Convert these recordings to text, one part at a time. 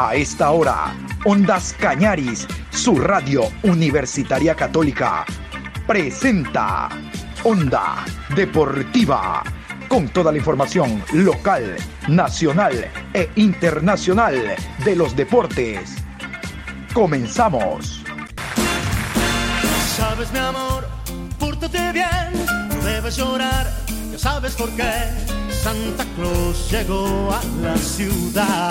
A esta hora, Ondas Cañaris, su radio universitaria católica, presenta Onda Deportiva, con toda la información local, nacional e internacional de los deportes. Comenzamos. Sabes mi amor, pórtate bien, no debes llorar, ya sabes por qué. Santa Claus llegó a la ciudad.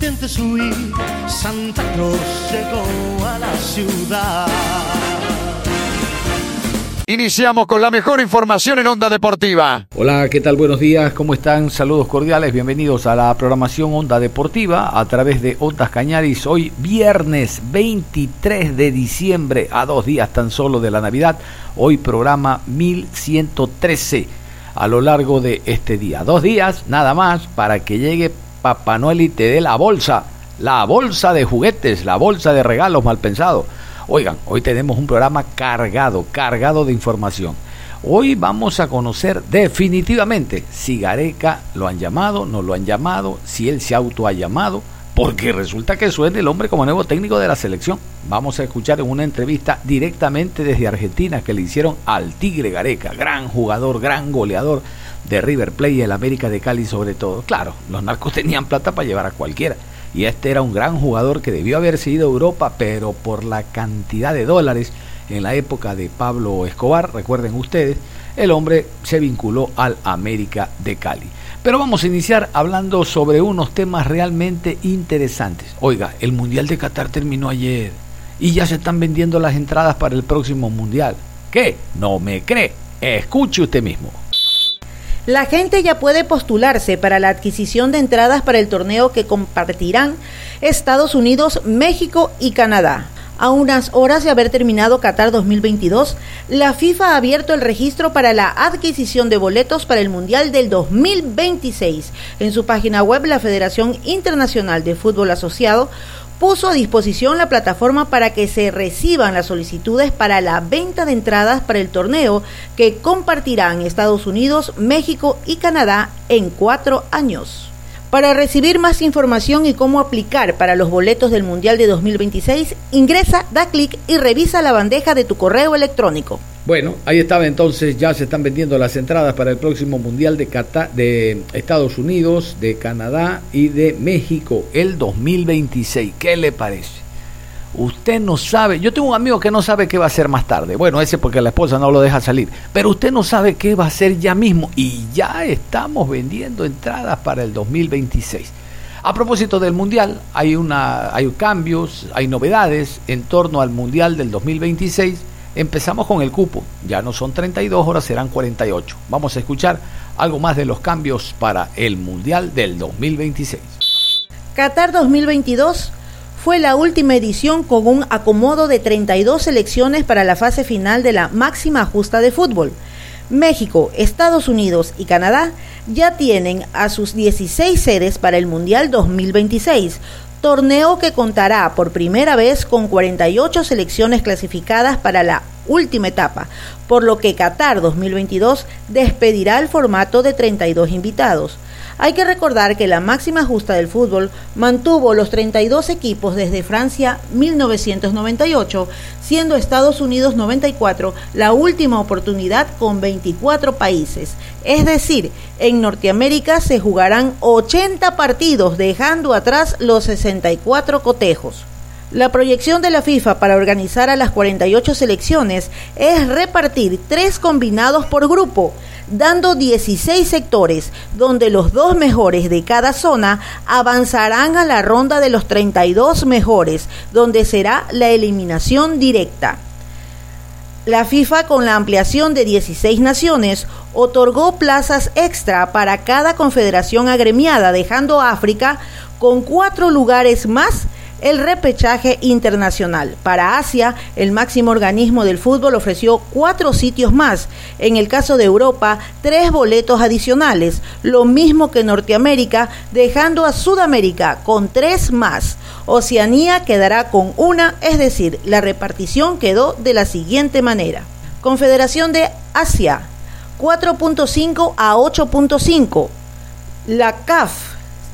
Intentes huir, Santa Claus llegó a la ciudad. Iniciamos con la mejor información en Onda Deportiva. Hola, ¿qué tal? Buenos días, ¿cómo están? Saludos cordiales, bienvenidos a la programación Onda Deportiva a través de Ondas Cañaris. Hoy viernes 23 de diciembre, a dos días tan solo de la Navidad. Hoy programa 1113 a lo largo de este día. Dos días nada más para que llegue Papá Noel y te dé la bolsa. La bolsa de juguetes, la bolsa de regalos mal pensado. Oigan, hoy tenemos un programa cargado, cargado de información. Hoy vamos a conocer definitivamente si Gareca lo han llamado, no lo han llamado, si él se auto ha llamado, porque resulta que suena el hombre como nuevo técnico de la selección. Vamos a escuchar en una entrevista directamente desde Argentina que le hicieron al Tigre Gareca, gran jugador, gran goleador de River Plate y el América de Cali sobre todo. Claro, los narcos tenían plata para llevar a cualquiera y este era un gran jugador que debió haberse ido a Europa, pero por la cantidad de dólares en la época de Pablo Escobar, recuerden ustedes, el hombre se vinculó al América de Cali. Pero vamos a iniciar hablando sobre unos temas realmente interesantes. Oiga, el Mundial de Qatar terminó ayer y ya se están vendiendo las entradas para el próximo Mundial. ¿Qué? ¿No me cree? Escuche usted mismo. La gente ya puede postularse para la adquisición de entradas para el torneo que compartirán Estados Unidos, México y Canadá. A unas horas de haber terminado Qatar 2022, la FIFA ha abierto el registro para la adquisición de boletos para el Mundial del 2026. En su página web, la Federación Internacional de Fútbol Asociado puso a disposición la plataforma para que se reciban las solicitudes para la venta de entradas para el torneo que compartirán Estados Unidos, México y Canadá en cuatro años. Para recibir más información y cómo aplicar para los boletos del Mundial de 2026, ingresa, da clic y revisa la bandeja de tu correo electrónico. Bueno, ahí estaba entonces, ya se están vendiendo las entradas para el próximo Mundial de, Cata de Estados Unidos, de Canadá y de México, el 2026. ¿Qué le parece? Usted no sabe, yo tengo un amigo que no sabe qué va a hacer más tarde. Bueno, ese porque la esposa no lo deja salir. Pero usted no sabe qué va a hacer ya mismo. Y ya estamos vendiendo entradas para el 2026. A propósito del Mundial, hay, una, hay cambios, hay novedades en torno al Mundial del 2026. Empezamos con el cupo. Ya no son 32 horas, serán 48. Vamos a escuchar algo más de los cambios para el Mundial del 2026. Qatar 2022 fue la última edición con un acomodo de 32 selecciones para la fase final de la máxima justa de fútbol. México, Estados Unidos y Canadá ya tienen a sus 16 sedes para el Mundial 2026, torneo que contará por primera vez con 48 selecciones clasificadas para la última etapa, por lo que Qatar 2022 despedirá el formato de 32 invitados. Hay que recordar que la máxima justa del fútbol mantuvo los 32 equipos desde Francia 1998, siendo Estados Unidos 94 la última oportunidad con 24 países. Es decir, en Norteamérica se jugarán 80 partidos dejando atrás los 64 cotejos. La proyección de la FIFA para organizar a las 48 selecciones es repartir tres combinados por grupo, dando 16 sectores, donde los dos mejores de cada zona avanzarán a la ronda de los 32 mejores, donde será la eliminación directa. La FIFA, con la ampliación de 16 naciones, otorgó plazas extra para cada confederación agremiada, dejando África con cuatro lugares más el repechaje internacional. Para Asia, el máximo organismo del fútbol ofreció cuatro sitios más. En el caso de Europa, tres boletos adicionales, lo mismo que Norteamérica, dejando a Sudamérica con tres más. Oceanía quedará con una, es decir, la repartición quedó de la siguiente manera. Confederación de Asia, 4.5 a 8.5. La CAF,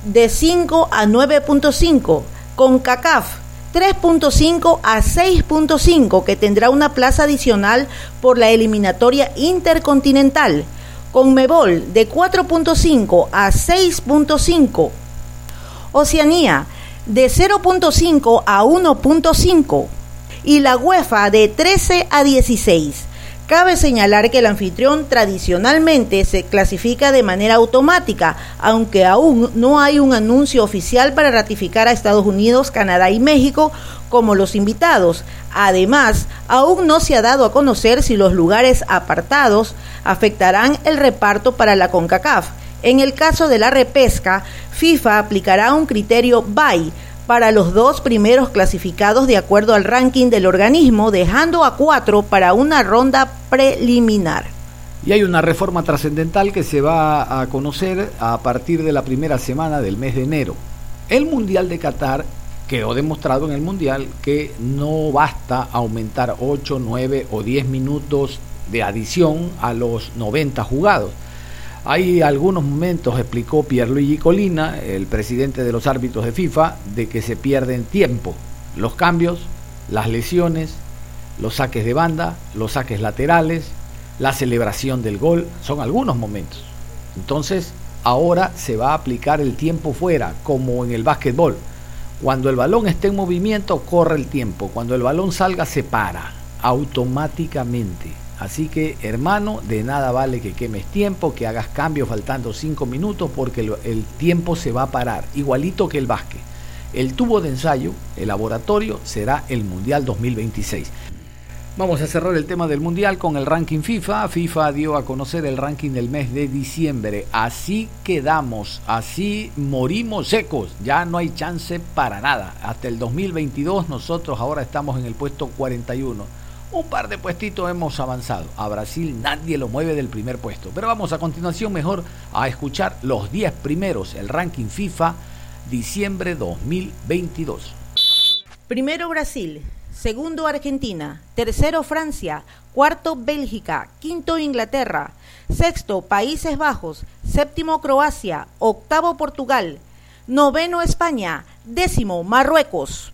de 5 a 9.5 con CACAF 3.5 a 6.5 que tendrá una plaza adicional por la eliminatoria intercontinental. Con Mebol de 4.5 a 6.5. Oceanía de 0.5 a 1.5 y la UEFA de 13 a 16. Cabe señalar que el anfitrión tradicionalmente se clasifica de manera automática, aunque aún no hay un anuncio oficial para ratificar a Estados Unidos, Canadá y México como los invitados. Además, aún no se ha dado a conocer si los lugares apartados afectarán el reparto para la CONCACAF. En el caso de la repesca, FIFA aplicará un criterio BAI para los dos primeros clasificados de acuerdo al ranking del organismo, dejando a cuatro para una ronda preliminar. Y hay una reforma trascendental que se va a conocer a partir de la primera semana del mes de enero. El Mundial de Qatar quedó demostrado en el Mundial que no basta aumentar 8, 9 o 10 minutos de adición a los 90 jugados hay algunos momentos, explicó Pierluigi Colina, el presidente de los árbitros de FIFA, de que se pierden tiempo. Los cambios, las lesiones, los saques de banda, los saques laterales, la celebración del gol, son algunos momentos. Entonces, ahora se va a aplicar el tiempo fuera, como en el básquetbol. Cuando el balón esté en movimiento, corre el tiempo. Cuando el balón salga, se para automáticamente. Así que, hermano, de nada vale que quemes tiempo, que hagas cambios faltando cinco minutos, porque el, tiempo se va a parar, igualito que el básquet. El tubo de ensayo, el laboratorio, será el Mundial 2026. Vamos a cerrar el tema del Mundial con el ranking FIFA. FIFA dio a conocer el ranking del mes de diciembre. Así quedamos, así morimos secos. Ya no hay chance para nada. Hasta el 2022 nosotros ahora estamos en el puesto 41 un par de puestitos hemos avanzado. A Brasil nadie lo mueve del primer puesto. Pero vamos a continuación mejor a escuchar los 10 primeros, el ranking FIFA diciembre 2022. Primero Brasil, segundo Argentina, tercero Francia, cuarto Bélgica, quinto Inglaterra, sexto Países Bajos, séptimo Croacia, octavo Portugal, noveno España, décimo Marruecos.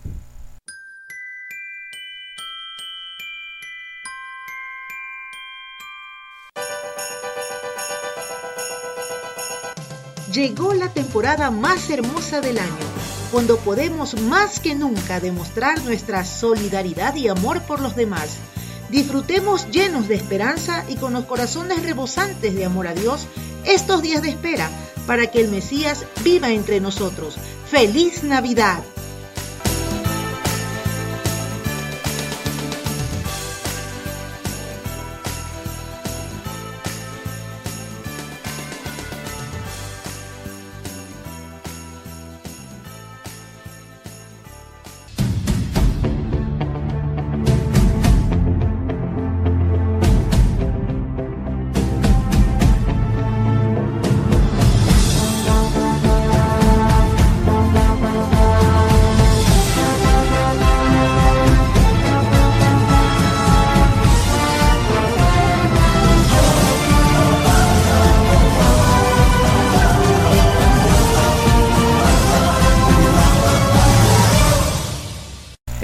Llegó la temporada más hermosa del año, cuando podemos más que nunca demostrar nuestra solidaridad y amor por los demás. Disfrutemos llenos de esperanza y con los corazones rebosantes de amor a Dios estos días de espera para que el Mesías viva entre nosotros. ¡Feliz Navidad!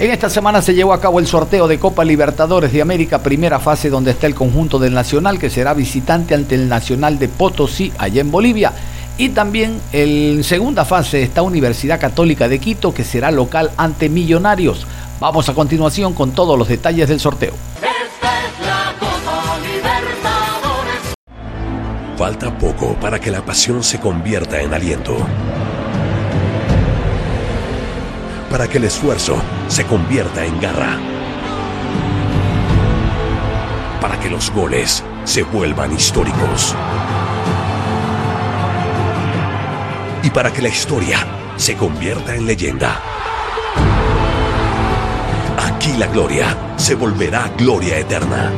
En esta semana se llevó a cabo el sorteo de Copa Libertadores de América, primera fase donde está el conjunto del Nacional que será visitante ante el Nacional de Potosí allá en Bolivia. Y también en segunda fase está Universidad Católica de Quito que será local ante Millonarios. Vamos a continuación con todos los detalles del sorteo. Falta poco para que la pasión se convierta en aliento para que el esfuerzo se convierta en garra. Para que los goles se vuelvan históricos. Y para que la historia se convierta en leyenda. la gloria se volverá gloria eterna.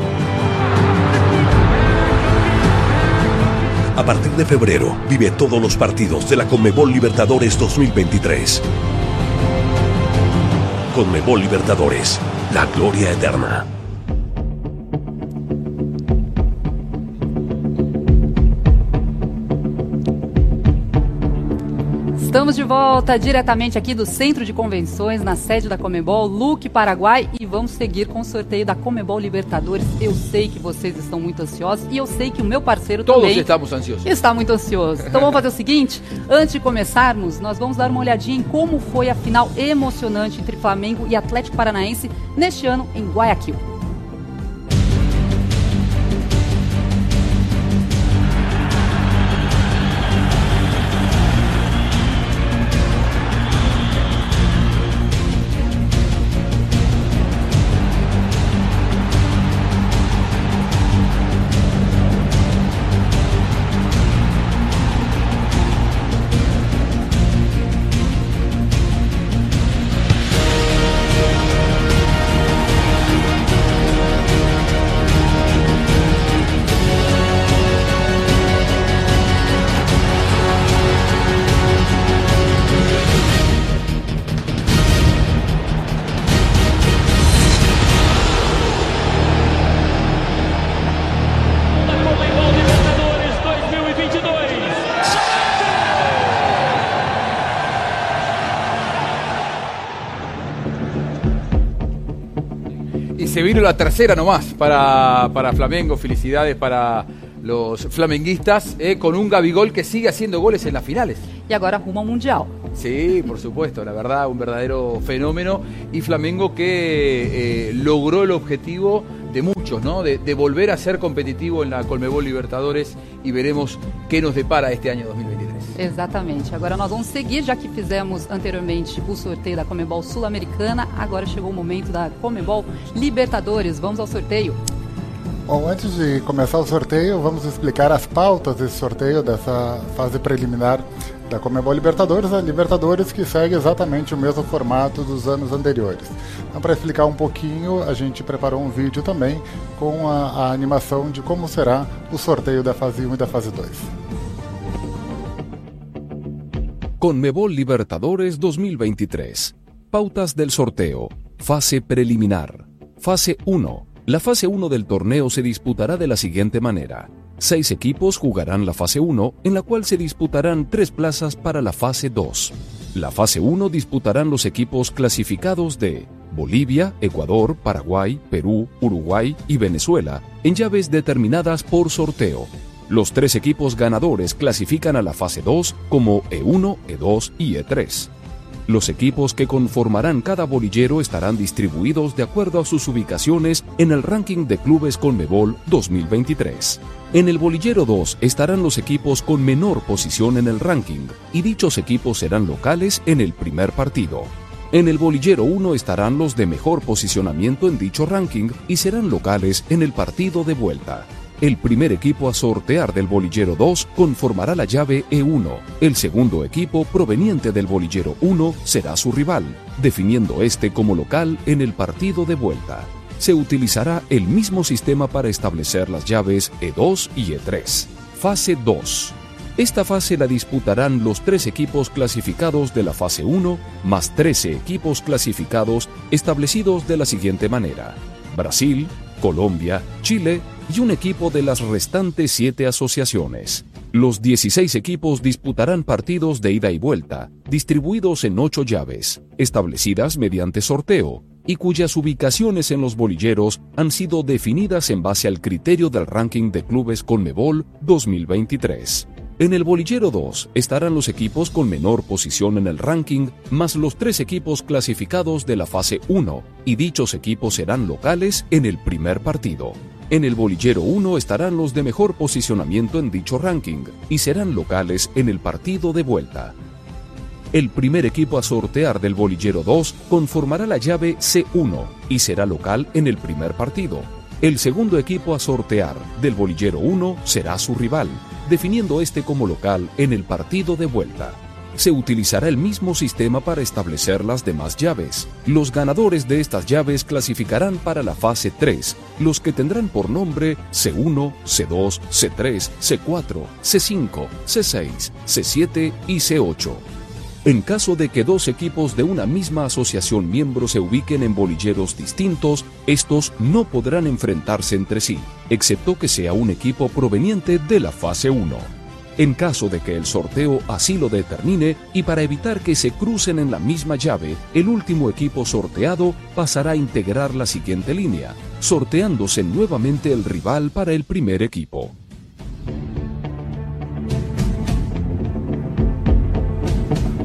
A partir de febrero, vive todos los partidos de la Conmebol Libertadores 2023. Conmebol Libertadores, la gloria eterna. Estamos de volta diretamente aqui do Centro de Convenções, na sede da Comebol, Luque, Paraguai, e vamos seguir com o sorteio da Comebol Libertadores. Eu sei que vocês estão muito ansiosos e eu sei que o meu parceiro Todos também estamos ansiosos. está muito ansioso. Então vamos fazer o seguinte: antes de começarmos, nós vamos dar uma olhadinha em como foi a final emocionante entre Flamengo e Atlético Paranaense neste ano em Guayaquil. Vino la tercera nomás para, para Flamengo. Felicidades para los flamenguistas, eh, con un Gabigol que sigue haciendo goles en las finales. Agora rumo ao Mundial. Sí, por supuesto, la verdad, un verdadero fenómeno. Y Flamengo que eh, logró el objetivo de muchos, ¿no? De, de volver a ser competitivo en la Colmebol Libertadores y veremos qué nos depara este año 2023. Exatamente. Agora nós vamos seguir, já que fizemos anteriormente o sorteio da Comebol Sul-Americana, agora chegou o momento da Comebol Libertadores. Vamos ao sorteio. Bom, antes de começar o sorteio, vamos explicar as pautas desse sorteio, dessa fase preliminar da Comebol Libertadores, a Libertadores que segue exatamente o mesmo formato dos anos anteriores. Então, para explicar um pouquinho, a gente preparou um vídeo também com a, a animação de como será o sorteio da fase 1 e da fase 2. Conmebol Libertadores 2023. Pautas del sorteo. Fase preliminar. Fase 1. La fase 1 del torneo se disputará de la siguiente manera. Seis equipos jugarán la fase 1, en la cual se disputarán tres plazas para la fase 2. La fase 1 disputarán los equipos clasificados de Bolivia, Ecuador, Paraguay, Perú, Uruguay y Venezuela, en llaves determinadas por sorteo. Los tres equipos ganadores clasifican a la fase 2 como E1, E2 y E3. Los equipos que conformarán cada bolillero estarán distribuidos de acuerdo a sus ubicaciones en el ranking de clubes Conmebol 2023. En el bolillero 2 estarán los equipos con menor posición en el ranking y dichos equipos serán locales en el primer partido. En el bolillero 1 estarán los de mejor posicionamiento en dicho ranking y serán locales en el partido de vuelta. El primer equipo a sortear del bolillero 2 conformará la llave E1. El segundo equipo proveniente del bolillero 1 será su rival, definiendo este como local en el partido de vuelta. Se utilizará el mismo sistema para establecer las llaves E2 y E3. Fase 2. Esta fase la disputarán los tres equipos clasificados de la fase 1 más 13 equipos clasificados establecidos de la siguiente manera. Brasil, Colombia, Chile y un equipo de las restantes siete asociaciones. Los 16 equipos disputarán partidos de ida y vuelta, distribuidos en ocho llaves, establecidas mediante sorteo, y cuyas ubicaciones en los bolilleros han sido definidas en base al criterio del ranking de clubes Conmebol 2023. En el bolillero 2 estarán los equipos con menor posición en el ranking, más los tres equipos clasificados de la fase 1, y dichos equipos serán locales en el primer partido. En el bolillero 1 estarán los de mejor posicionamiento en dicho ranking, y serán locales en el partido de vuelta. El primer equipo a sortear del bolillero 2 conformará la llave C1 y será local en el primer partido. El segundo equipo a sortear del bolillero 1 será su rival, definiendo este como local en el partido de vuelta. Se utilizará el mismo sistema para establecer las demás llaves. Los ganadores de estas llaves clasificarán para la fase 3, los que tendrán por nombre C1, C2, C3, C4, C5, C6, C7 y C8. En caso de que dos equipos de una misma asociación miembro se ubiquen en bolilleros distintos, estos no podrán enfrentarse entre sí, excepto que sea un equipo proveniente de la fase 1. En caso de que el sorteo así lo determine y para evitar que se crucen en la misma llave, el último equipo sorteado pasará a integrar la siguiente línea, sorteándose nuevamente el rival para el primer equipo.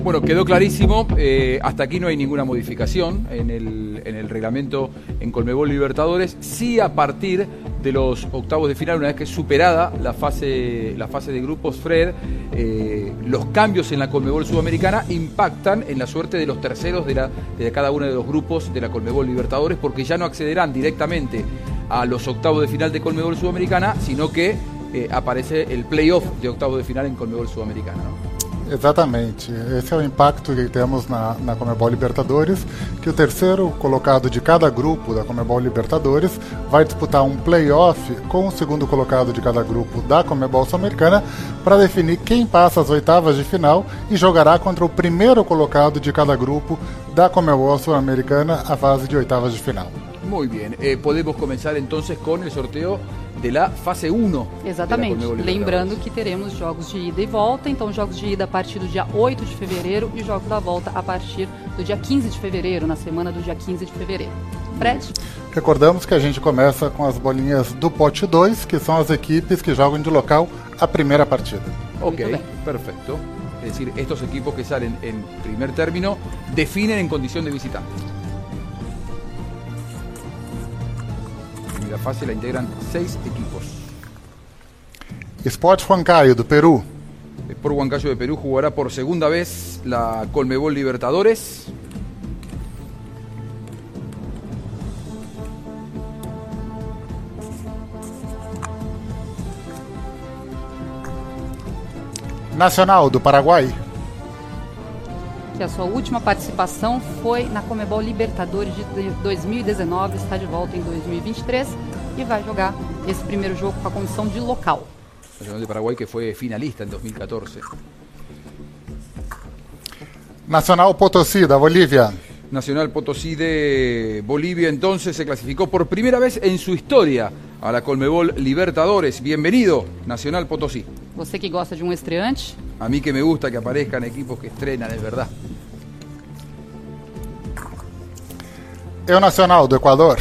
Bueno, quedó clarísimo. eh, hasta aquí no hay ninguna modificación en el, en el reglamento en Colmebol Libertadores. Sí, a partir de los octavos de final, una vez que es superada la fase, la fase de grupos Fred, eh, los cambios en la Colmebol Sudamericana impactan en la suerte de los terceros de, la, de cada uno de los grupos de la Colmebol Libertadores, porque ya no accederán directamente a los octavos de final de Colmebol Sudamericana, sino que eh, aparece el playoff de octavos de final en Colmebol Sudamericana. Exatamente. Esse é o impacto que temos na, na Comebol Libertadores, que o terceiro colocado de cada grupo da Comebol Libertadores vai disputar um playoff com o segundo colocado de cada grupo da Comebol Sul-Americana para definir quem passa às oitavas de final e jogará contra o primeiro colocado de cada grupo da Comebol Sul-Americana a fase de oitavas de final. Muy bien, eh, podemos comenzar entonces con el sorteo de la fase 1. Exatamente. da Lembrando que teremos jogos de ida e volta, então jogos de ida a partir do dia 8 de fevereiro e jogos da volta a partir do dia 15 de fevereiro, na semana do dia 15 de fevereiro. Fred? Recordamos que a gente começa com as bolinhas do pote 2, que são as equipes que jogam de local a primeira partida. Ok, perfecto. Es decir, estos equipos que salen en primer término definen en condición de visitante. La fase la integran seis equipos. Sport Huancayo, do Peru. Por Huancayo de Perú jugará por segunda vez la Colmebol Libertadores. Nacional, do Paraguai. Que a sua última participação foi na Comebol Libertadores de 2019, está de volta em 2023 e vai jogar esse primeiro jogo com a condição de local. Nacional de Paraguay que fue finalista en 2014. Nacional Potosí, da Bolívia. Nacional Potosí de Bolivia entonces se clasificó por primera vez en su historia a la Colmebol Libertadores. Bienvenido, Nacional Potosí. Você que gosta de um estreante, A mí que me gusta que aparezcan equipos que estrenan, es verdad. Eu Nacional, do Equador.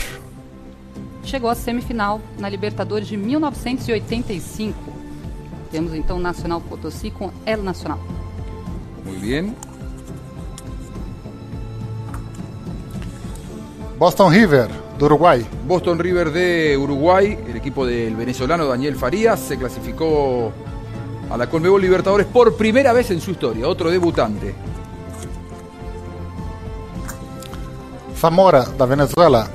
chegou à semifinal na Libertadores de 1985. Temos então Nacional Potosí com El Nacional. Muy bien. Boston River, do Uruguai. Boston River de Uruguay, el equipo del venezolano Daniel Farías, se clasificó a la Colmebol Libertadores por primera vez en su historia, otro debutante. Zamora, da Venezuela.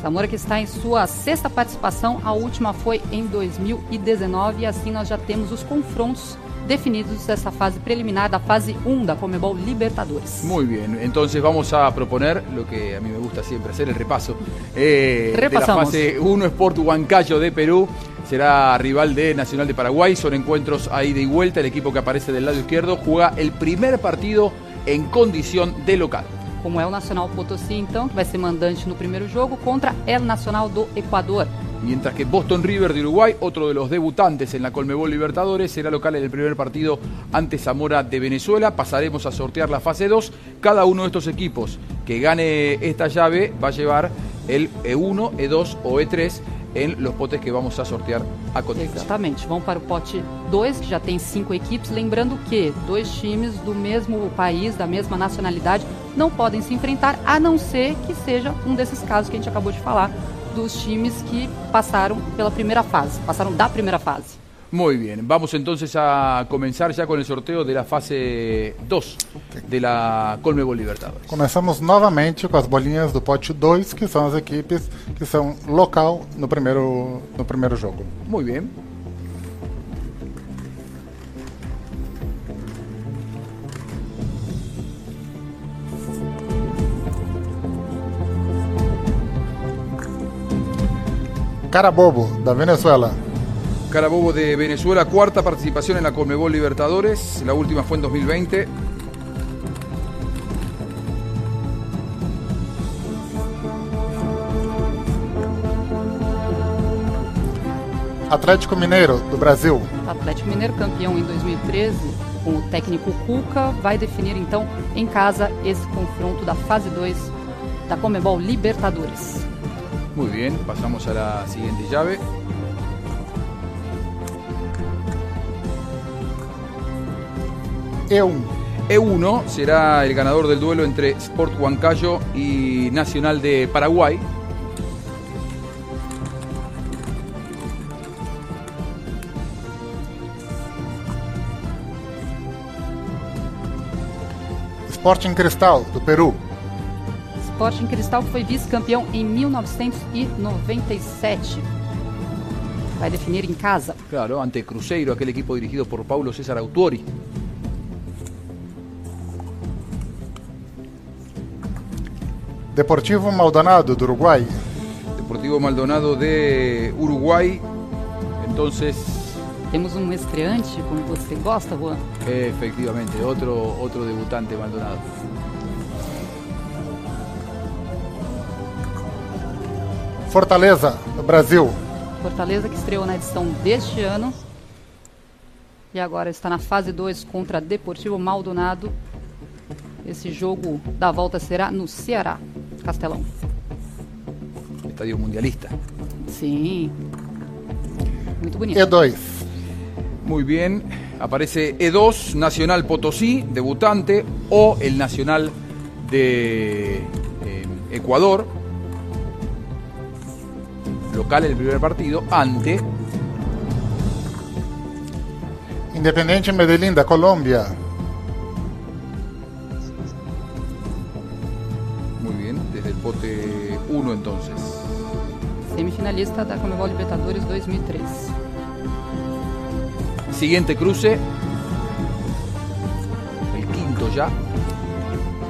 Zamora que está em sua sexta participação, a última foi em 2019 e assim nós já temos os confrontos definidos dessa fase preliminar da fase 1 da Comebol Libertadores. Muy bien, entonces vamos a proponer lo que a mí me gusta siempre hacer, el repaso. eh, de la Repasamos. fase 1 Sport Huancayo de Perú. Será rival de Nacional de Paraguay. Son encuentros a ida y vuelta. El equipo que aparece del lado izquierdo juega el primer partido en condición de local. Como é o Nacional Potosí, então, que vai ser mandante no primeiro jogo contra El Nacional do Equador. Mientras que Boston River de Uruguay, otro de los debutantes en la Colmebol Libertadores, será local en el primer partido ante Zamora de Venezuela. Pasaremos a sortear la fase 2. Cada uno de estos equipos que gane esta llave va a llevar el E1, E2 o E3 en los potes que vamos a sortear a continuación. Exatamente. Vão para o pote 2, que já tem cinco equipes. Lembrando que dois times do mesmo país, da mesma nacionalidade, não podem se enfrentar, a não ser que seja um desses casos que a gente acabou de falar, dos times que passaram pela primeira fase, passaram da primeira fase. Muy bien, vamos entonces a comenzar ya con el sorteo de la fase 2 okay. de la Colmebol Libertadores. Começamos novamente com as bolinhas do pote 2, que são as equipes que são local no primeiro, no primeiro jogo. Muy bien. Carabobo, da Venezuela. Carabobo de Venezuela, cuarta participación en la Conmebol Libertadores. La última fue en 2020. Atlético Mineiro, do Brasil. Atlético Mineiro, campeão em 2013, com o técnico Cuca, vai definir então em casa esse confronto da fase 2 da Comebol Libertadores. Muy bien, pasamos a la siguiente llave. E1. E1 será el ganador del duelo entre Sport Huancayo y Nacional de Paraguay. Sporting Cristal, do Peru. Sporting Cristal foi vice-campeão em 1997. Vai definir em casa. Claro, ante Cruzeiro, aquel equipo dirigido por Paulo César Autori. Deportivo Maldonado, do Uruguai. Deportivo Maldonado de Uruguay. Entonces, Temos um estreante, como você gosta, Juan. efectivamente, otro, otro debutante Maldonado. Fortaleza, do Brasil. Fortaleza que estreou na edição deste ano. E agora está na fase 2 contra Deportivo Maldonado. Esse jogo da volta será no Ceará, Castelão. Estadio Mundialista. Sim. Muito bonito. E2. Muy bien. Aparece E2, Nacional Potosí, debutante, o el Nacional de eh, Ecuador, local el primer partido, ante Independente Medellín, da Colômbia. Entonces. Semifinalista da Comebol Libertadores 2003. Siguiente cruce. El quinto ya.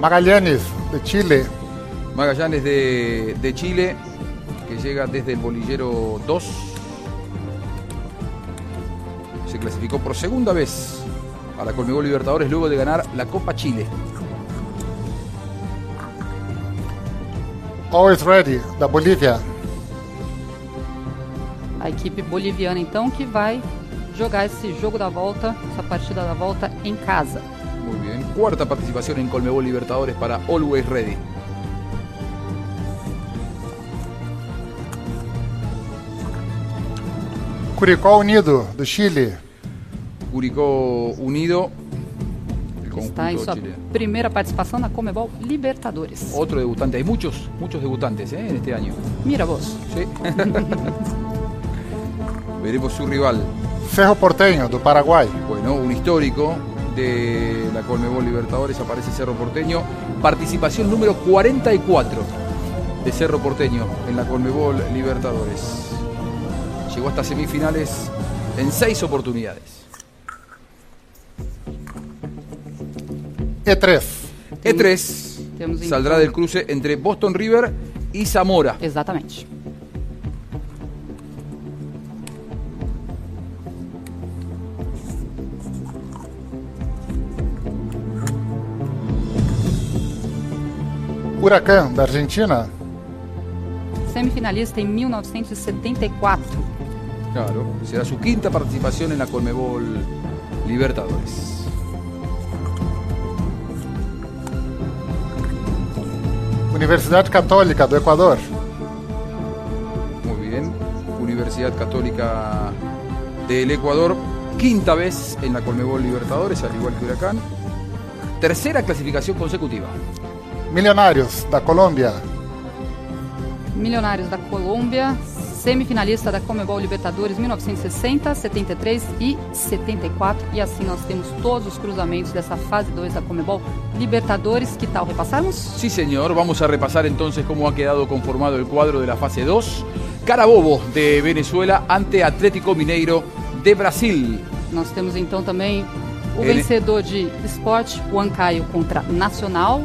Magallanes, de Chile. Magallanes de, de Chile, que llega desde el bolillero 2. Se clasificó por segunda vez a la Colmebol Libertadores luego de ganar la Copa Chile. Always Ready, da Bolívia. A equipe boliviana, então, que vai jogar esse jogo da volta, essa partida da volta em casa. Muy bien. Cuarta participación en Colmebol Libertadores para Always Ready. Curicó Unido, do Chile. Curicó Unido, el Está em sua chileno. Primeira participação na Comebol Libertadores. Otro debutante. Hay muchos, muchos debutantes ¿eh? en este año. Mira vos. Sí. Veremos su rival. Cerro Porteño, do Paraguai. Bueno, un histórico de la Colmebol Libertadores aparece Cerro Porteño. Participación número 44 de Cerro Porteño en la Colmebol Libertadores. Llegó hasta semifinales en seis oportunidades. E3. E3 Temos então- saldrá del cruce entre Boston River y Zamora. Exatamente. Huracan, da Argentina. Semifinalista em 1974. Claro, será su quinta participación en la Colmebol Libertadores. Universidade Católica, do Equador. Muy bien. Universidad Católica del Ecuador, quinta vez en la Colmebol Libertadores, al igual que Huracán. Tercera clasificación consecutiva. Milionários, da Colômbia. Milionários da Colômbia, semifinalista da Comebol Libertadores 1960, 73 e 74. E assim nós temos todos os cruzamentos dessa fase 2 da Comebol Libertadores. Que tal repassarmos? Sí, señor. Vamos a repasar entonces cómo ha quedado conformado el cuadro de la fase 2. Carabobo de Venezuela ante Atlético Mineiro de Brasil. Nós temos então também o Ele- vencedor de Sport Huancayo contra Nacional.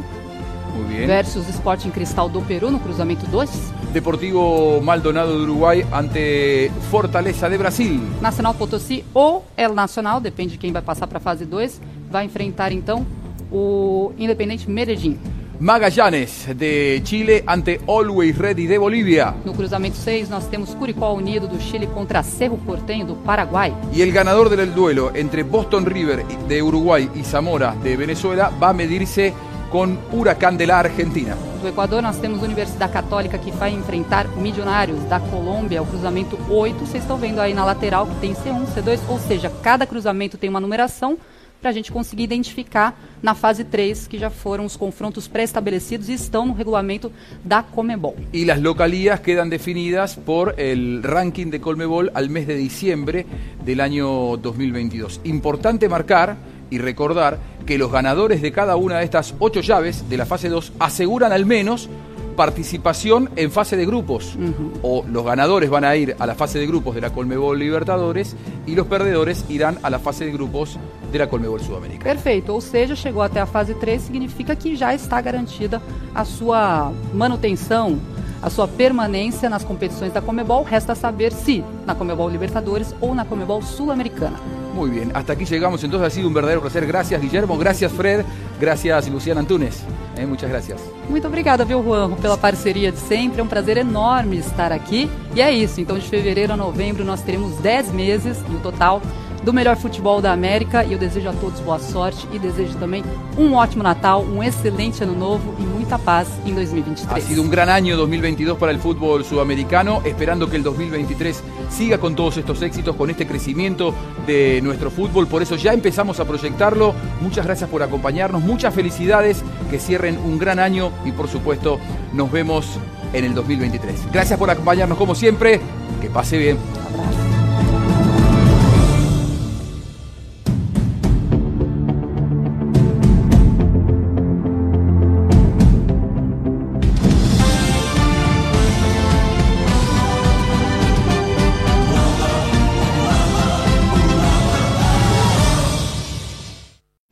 Muy bien. versus Sporting Cristal do Peru no cruzamento 2. Deportivo Maldonado de Uruguay ante Fortaleza de Brasil. Nacional Potosí ou El Nacional, depende de quem vai passar para a fase 2, vai enfrentar então o Independente Medellín. Magallanes de Chile ante Always Ready de Bolivia. No cruzamento 6, nós temos Curicó Unido do Chile contra Cerro Porteño do Paraguai. Y el ganador del duelo entre Boston River de Uruguay y Zamora de Venezuela va a medirse con Huracán de la Argentina. Do Equador, nós temos Universidade Católica que vai enfrentar Milionários da Colômbia, o cruzamento 8. Vocês estão vendo aí na lateral que tem C1, C2, ou seja, cada cruzamento tem uma numeração para a gente conseguir identificar na fase 3, que já foram os confrontos pré-estabelecidos e estão no regulamento da Comebol. Y las localías quedan definidas por el ranking de Colmebol al mes de diciembre del año 2022. Importante marcar y recordar que los ganadores de cada una de estas ocho llaves de la fase 2 aseguran al menos participación en fase de grupos. O los ganadores van a ir a la fase de grupos de la Colmebol Libertadores y los perdedores irán a la fase de grupos de la Colmebol Sudamericana. Perfeito, ou seja, chegou até a fase 3, significa que já está garantida a sua manutenção, a sua permanência nas competições da Comebol. Resta saber se na Comebol Libertadores ou na Comebol Sul-Americana. Muy bien, hasta aquí llegamos entonces, ha sido un verdadero placer. Gracias Guillermo, gracias Fred, gracias Luciana Antunes. Eh, muchas gracias. Muito obrigada, viu, Juan, pela parceria de sempre. É um prazer enorme estar aqui. E é isso, então de fevereiro a novembro nós teremos 10 meses no total do melhor futebol da América e eu desejo a todos boa sorte e desejo também um ótimo Natal, um excelente ano novo e paz em 2023. Ha sido un gran año 2022 para el fútbol sudamericano, esperando que el 2023 siga con todos estos éxitos, con este crecimiento de nuestro fútbol. Por eso ya empezamos a proyectarlo. Muchas gracias por acompañarnos, muchas felicidades, que cierren un gran año y por supuesto nos vemos en el 2023. Gracias por acompañarnos como siempre, que pase bien.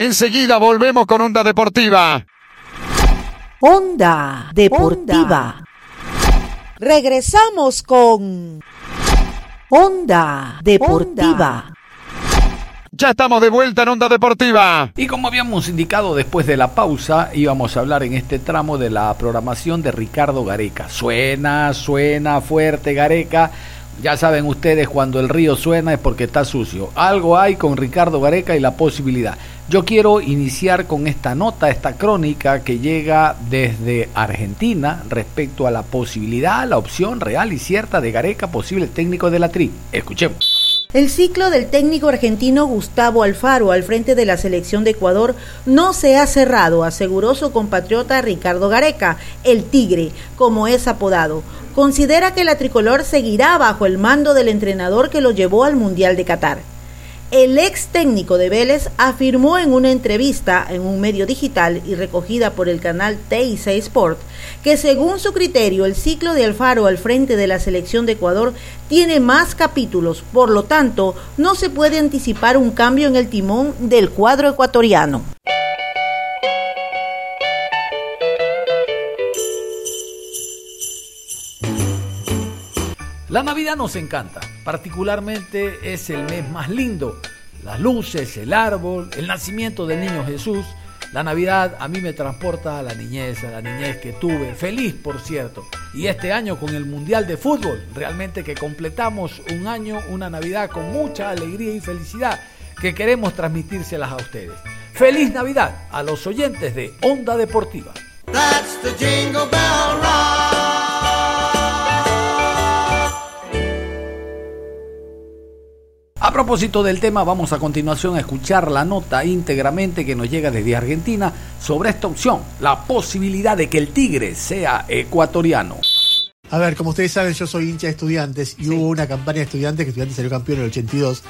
Enseguida volvemos con Onda Deportiva. Onda Deportiva. Regresamos con Onda Deportiva. Ya estamos de vuelta en Onda Deportiva. Y como habíamos indicado después de la pausa, íbamos a hablar en este tramo de la programación de Ricardo Gareca. Suena, suena fuerte Gareca. Ya saben ustedes, cuando el río suena es porque está sucio. Algo hay con Ricardo Gareca y la posibilidad. Yo quiero iniciar con esta nota, esta crónica que llega desde Argentina respecto a la posibilidad, la opción real y cierta de Gareca, posible técnico de la TRI. Escuchemos. El ciclo del técnico argentino Gustavo Alfaro al frente de la selección de Ecuador no se ha cerrado, aseguró su compatriota Ricardo Gareca, el Tigre, como es apodado. Considera que la tricolor seguirá bajo el mando del entrenador que lo llevó al Mundial de Qatar. El ex técnico de Vélez afirmó en una entrevista en un medio digital y recogida por el canal TIC Sport que según su criterio el ciclo de Alfaro al frente de la selección de Ecuador tiene más capítulos, por lo tanto no se puede anticipar un cambio en el timón del cuadro ecuatoriano. La Navidad nos encanta, particularmente es el mes más lindo. Las luces, el árbol, el nacimiento del niño Jesús. La Navidad a mí me transporta a la niñez, a la niñez que tuve, feliz por cierto. Y este año con el Mundial de Fútbol, realmente que completamos un año, una Navidad con mucha alegría y felicidad que queremos transmitírselas a ustedes. Feliz Navidad a los oyentes de Onda Deportiva. That's the jingle bell. A propósito del tema, vamos a continuación a escuchar la nota íntegramente que nos llega desde Argentina sobre esta opción, la posibilidad de que el Tigre sea ecuatoriano. A ver, como ustedes saben, yo soy hincha de estudiantes y hubo una campaña de estudiantes que estudiantes salió campeón en el 82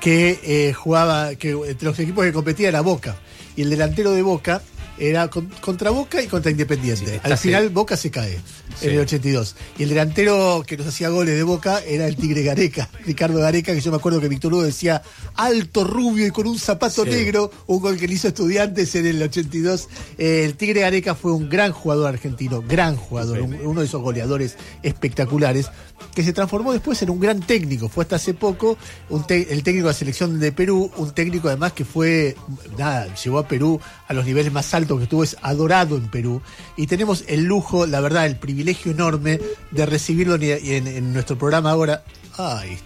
que eh, jugaba, que entre los equipos que competían era Boca y el delantero de Boca era con- contra Boca y contra Independiente. Al está final sí. Boca se cae. En el 82. Y el delantero que nos hacía goles de boca era el Tigre Gareca, Ricardo Gareca, que yo me acuerdo que Víctor Hugo decía alto, rubio y con un zapato Sí. negro, un gol que le hizo estudiantes en el 82. Eh, el Tigre Gareca fue un gran jugador argentino, gran jugador, un- uno de esos goleadores espectaculares, que se transformó después en un gran técnico. Fue hasta hace poco un el técnico de la selección de Perú, un técnico además que fue, nada, llevó a Perú a los niveles más altos que estuvo, es adorado en Perú. Y tenemos el lujo, la verdad, el privilegio enorme de recibirlo en, nuestro programa ahora. Ay,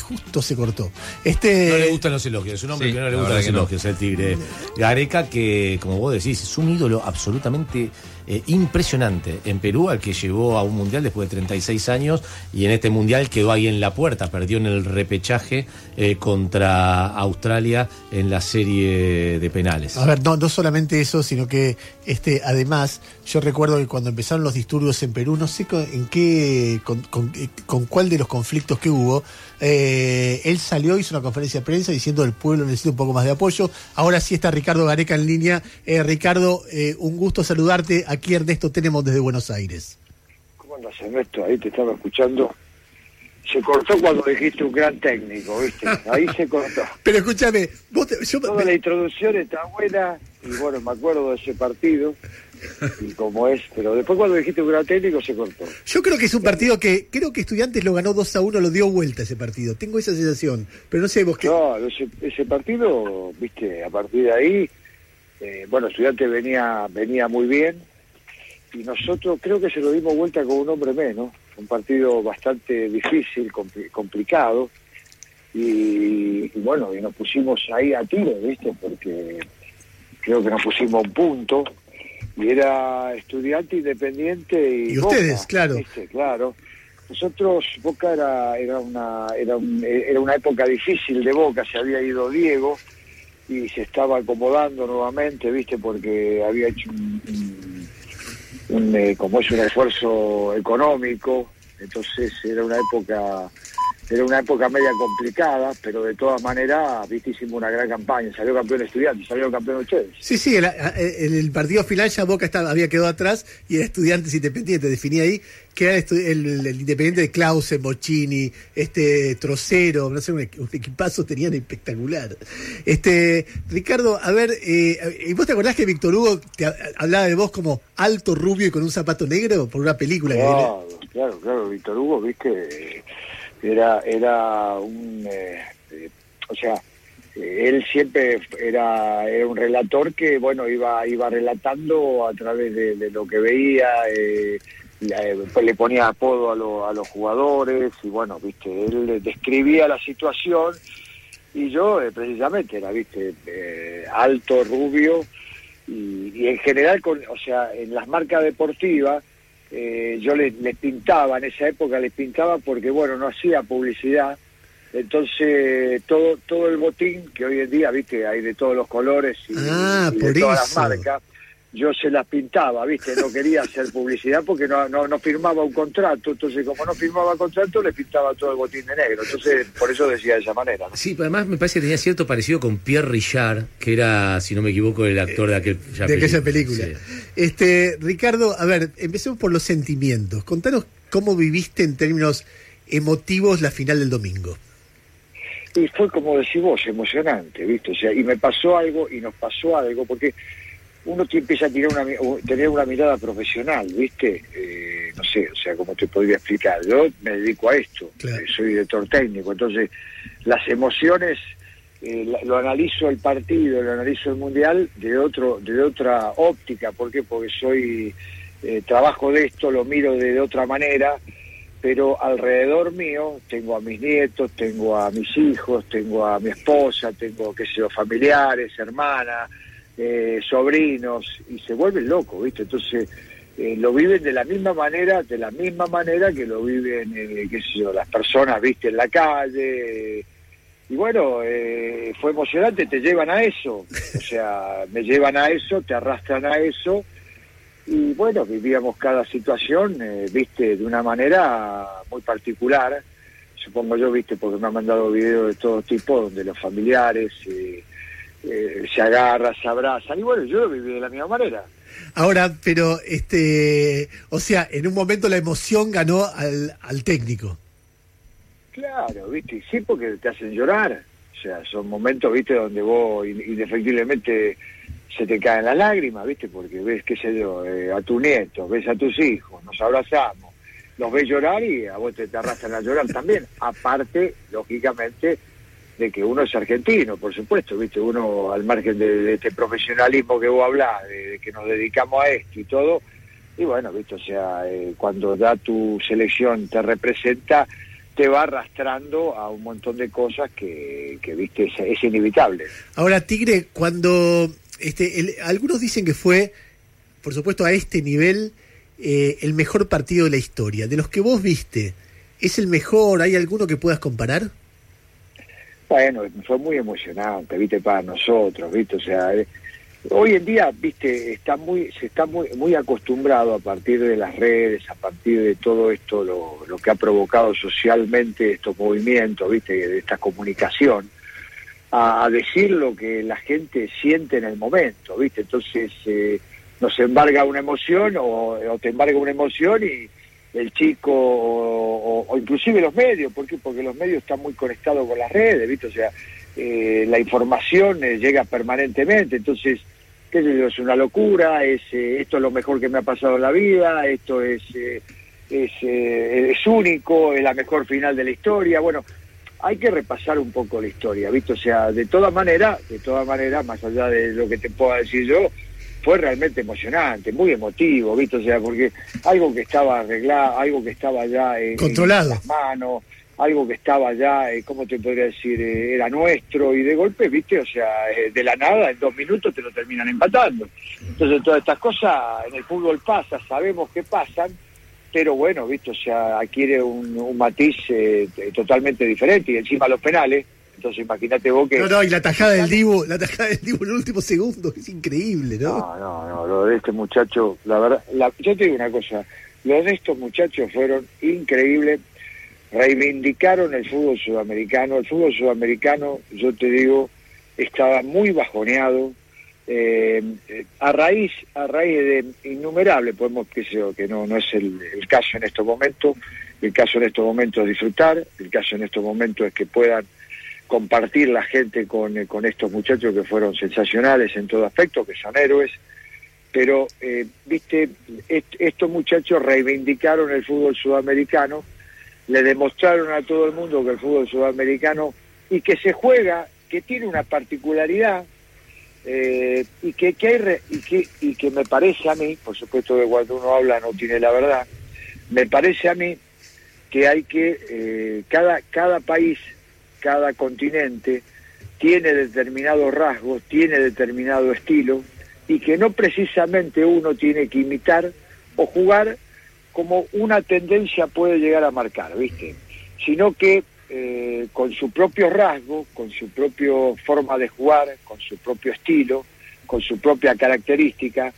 justo se cortó. Este, No le gustan los elogios, es un hombre Sí, que no le gustan los que no. elogios, el tigre. Gareca, que como vos decís, es un ídolo absolutamente eh, impresionante en Perú, al que llevó a un mundial después de 36 años y en este mundial quedó ahí en la puerta, perdió en el repechaje eh, contra Australia en la serie de penales. A ver, no, no solamente eso, sino que este, además, yo recuerdo que cuando empezaron los disturbios en Perú, no sé con, en qué, con, con- eh, con cuál de los conflictos que hubo, eh, él salió, hizo una conferencia de prensa diciendo el pueblo necesita un poco más de apoyo. Ahora sí está Ricardo Gareca en línea. Eh, Ricardo, eh, un gusto saludarte. Aquí Ernesto tenemos desde Buenos Aires. ¿Cómo andas, Ernesto? Ahí te estaba escuchando. Se cortó cuando dijiste un gran técnico, ¿viste? Ahí se cortó. Pero escúchame, vos te- yo- Toda la introducción está buena y bueno, me acuerdo de ese partido y como es, pero después cuando dijiste un gran técnico se cortó. yo creo que es un partido que, creo que Estudiantes lo ganó 2 a 1, lo dio vuelta ese partido. Tengo esa sensación, pero no sé vos qué. No, ese, ese partido, viste, a partir de ahí, eh, bueno, estudiante venía venía muy bien y nosotros creo que se lo dimos vuelta con un hombre menos, un partido bastante difícil, compli- complicado y, y bueno, y nos pusimos ahí a tiro, viste, porque creo que nos pusimos un punto y era estudiante independiente y, Y Boca, ustedes, claro. ¿viste? claro. Nosotros, Boca era, era, una, era, un- era una época difícil de Boca, se había ido Diego y se estaba acomodando nuevamente, ¿viste? Porque había hecho un, un- un, eh, como es un esfuerzo económico, entonces era una época era una época media complicada, pero de todas maneras, viste, hicimos una gran campaña, salió campeón estudiante, salió campeón ustedes. Sí, sí, el, en el partido final ya Boca estaba, había quedado atrás y era Estudiantes Independiente. Definía ahí que era el, el Independiente de Clausen, Bocini, este Trocero, no sé, un, un equipazo tenían espectacular. Este Ricardo, a ver, eh, ¿y vos te acordás que Víctor Hugo te ha- hablaba de vos como alto, rubio y con un zapato negro por una película que Claro, claro, claro, Víctor Hugo, viste, era, era un, eh, eh, o sea, él siempre era, era un relator que, bueno, iba, iba relatando a través de, lo que veía, eh, pues le ponía apodo a, lo- a los jugadores y, bueno, viste, él describía la situación y yo precisamente era, viste, alto, rubio y, y en general, con, o sea, en las marcas deportivas, eh, yo les, les pintaba, en esa época les pintaba porque, bueno, no hacía publicidad, entonces todo todo el botín, que hoy en día, viste, hay de todos los colores y, Ah, y de todas eso. las marcas, yo se las pintaba, viste, no quería hacer publicidad porque no, no, no firmaba un contrato, entonces como no firmaba contrato, le pintaba todo el botín de negro, entonces por eso decía de esa manera. ¿no? Sí, además me parece que tenía cierto parecido con Pierre Richard, que era, si no me equivoco, el actor de aquel de aquella película. Este, Ricardo, a ver, empecemos por los sentimientos. Contanos cómo viviste en términos emotivos la final del domingo. Y fue como decís vos, emocionante, ¿viste? O sea, y me pasó algo, y nos pasó algo, porque uno te empieza a tirar una, tener una mirada profesional, ¿viste? Eh, no sé, o sea, como te podría explicar. Yo me dedico a esto, eh, soy director técnico, entonces las emociones eh, la- lo analizo el partido, lo analizo el mundial de otro, de otra óptica, ¿por qué? Porque soy eh, trabajo de esto, lo miro de, de otra manera, pero alrededor mío tengo a mis nietos, tengo a mis hijos, tengo a mi esposa, tengo, qué sé yo, familiares, hermanas, eh, sobrinos, y se vuelven locos, ¿viste? Entonces, eh, lo viven de la misma manera, de la misma manera que lo viven, eh, qué sé yo, las personas, ¿viste? En la calle. eh, y bueno, fue emocionante, te llevan a eso, o sea, me llevan a eso, te arrastran a eso, y bueno, vivíamos cada situación, viste, de una manera muy particular, supongo yo, viste, porque me han mandado videos de todo tipo, donde los familiares eh, eh, se agarran, se abrazan, y bueno, yo lo viví de la misma manera. Ahora, pero, este, o sea, en un momento la emoción ganó al, al técnico. Claro, ¿viste? Sí, porque te hacen llorar. O sea, son momentos, ¿viste? Donde vos in- indefectiblemente se te caen las lágrimas, ¿viste? Porque ves, qué sé yo, eh, a tu nieto, ves a tus hijos, nos abrazamos, los ves llorar y a vos te, te arrastran a llorar también. Aparte, lógicamente, de que uno es argentino, por supuesto, ¿viste? Uno, al margen de, este profesionalismo que vos hablás, de, de que nos dedicamos a esto y todo, y bueno, ¿viste? O sea, eh, cuando da tu selección, te representa, te va arrastrando a un montón de cosas que, que viste, es, es inevitable. Ahora, Tigre, cuando este, el- algunos dicen que fue, por supuesto, a este nivel, eh, el mejor partido de la historia. De los que vos viste, ¿es el mejor? ¿Hay alguno que puedas comparar? Bueno, fue muy emocionante, viste, para nosotros, viste, o sea, eh, hoy en día, viste, está muy, se está muy, muy acostumbrado a partir de las redes, a partir de todo esto, lo, lo que ha provocado socialmente estos movimientos, viste, de esta comunicación, a, a decir lo que la gente siente en el momento, viste, entonces eh, nos embarga una emoción o, o te embarga una emoción y el chico o, inclusive los medios. Porque los medios están muy conectados con las redes, ¿viste? O sea, eh, la información eh, llega permanentemente, entonces, qué sé yo, es una locura, es eh, esto es lo mejor que me ha pasado en la vida, esto es, eh, es, eh, es único, es la mejor final de la historia, bueno, hay que repasar un poco la historia, ¿viste? O sea, de todas maneras, de todas maneras, más allá de lo que te pueda decir yo, fue realmente emocionante, muy emotivo, ¿viste? O sea, porque algo que estaba arreglado, algo que estaba ya en, Controlado. en las manos, algo que estaba ya, eh, ¿cómo te podría decir? Eh, era nuestro y de golpe, ¿viste? O sea, eh, de la nada, en dos minutos te lo terminan empatando. Entonces, todas estas cosas en el fútbol pasa, sabemos que pasan, pero bueno, ¿viste? O sea, adquiere un, un matiz eh, totalmente diferente y encima los penales. Entonces, imagínate vos que. No, no, y la tajada del Dibu, la tajada del Dibu en el último segundo, es increíble, ¿no? No, no, no, lo de este muchacho, la verdad, la- yo te digo una cosa, los de estos muchachos fueron increíbles, reivindicaron el fútbol sudamericano, el fútbol sudamericano, yo te digo, estaba muy bajoneado, eh, a raíz, a raíz de innumerables, podemos yo, que no, no es el, el caso en estos momentos, el caso en estos momentos es disfrutar, el caso en estos momentos es que puedan compartir la gente con, eh, con estos muchachos que fueron sensacionales en todo aspecto, que son héroes, pero, eh, viste, est- estos muchachos reivindicaron el fútbol sudamericano, le demostraron a todo el mundo que el fútbol sudamericano y que se juega, que tiene una particularidad eh, y que, que hay re- y que y que me parece a mí, por supuesto que cuando uno habla no tiene la verdad, me parece a mí que hay que eh, cada cada país, cada continente tiene determinados rasgos, tiene determinado estilo y que no precisamente uno tiene que imitar o jugar como una tendencia puede llegar a marcar, ¿viste? Sino que eh, con su propio rasgo, con su propia forma de jugar, con su propio estilo, con su propia característica,